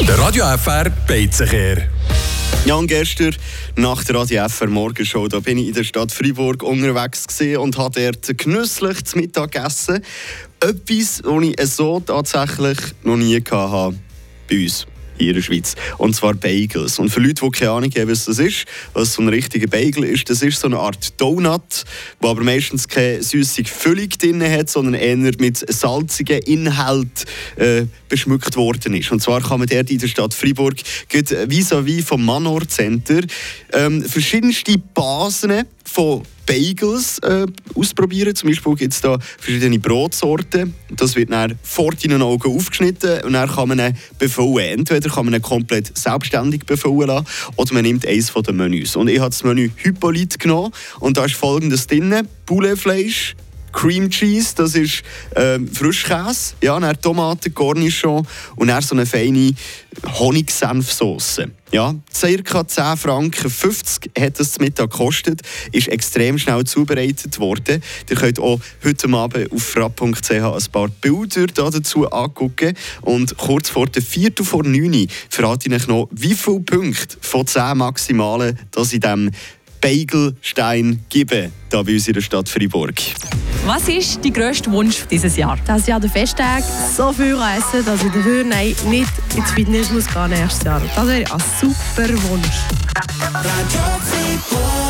Der Radio FR Beizenkehr. Ja, und gestern nach der Radio FR Morgenshow, da bin ich in der Stadt Freiburg unterwegs und habe dort genüsslich zu Mittag gegessen. Etwas, was ich so tatsächlich noch nie hatte bei uns hier in der Schweiz. Und zwar Bagels. Und für Leute, die keine Ahnung haben, was das ist, was so ein richtiger Bagel ist, das ist so eine Art Donut, wo aber meistens keine süße Füllung drin hat, sondern eher mit salzigen Inhalt äh, beschmückt worden ist. Und zwar kann man dort in der Stadt Freiburg vis-à-vis -vis vom Manor Center ähm, verschiedenste Basen von Bagels äh, ausprobieren. Zum Beispiel gibt es da verschiedene Brotsorten. Das wird dann vor deinen Augen aufgeschnitten und dann kann man ihn befüllen. Entweder kann man ihn komplett selbstständig befüllen lassen oder man nimmt eines den Menüs. Und ich habe das Menü Hippolyte genommen und da ist folgendes drin. Pouletfleisch, Cream Cheese, das ist ähm, Frischkäse, ja, dann Tomaten, Cornichon und dann so eine feine Honigsenfsauce. Ja, ca. 10 Franken 50 hat das Mittag gekostet, ist extrem schnell zubereitet worden. Ihr könnt auch heute Abend auf frapp.ch ein paar Bilder dazu angucken und kurz vor der 4. vor 9 verrate ich euch noch, wie viele Punkte von 10 maximalen das in diesem Bagelstein geben, hier bei uns in der Stadt Freiburg. Was ist dein grösster Wunsch dieses Jahr? Das Jahr der Festtag so viel essen, dass ich dafür nein, nicht ins Fitness muss gehen nächstes Jahr. Das wäre ein super Wunsch.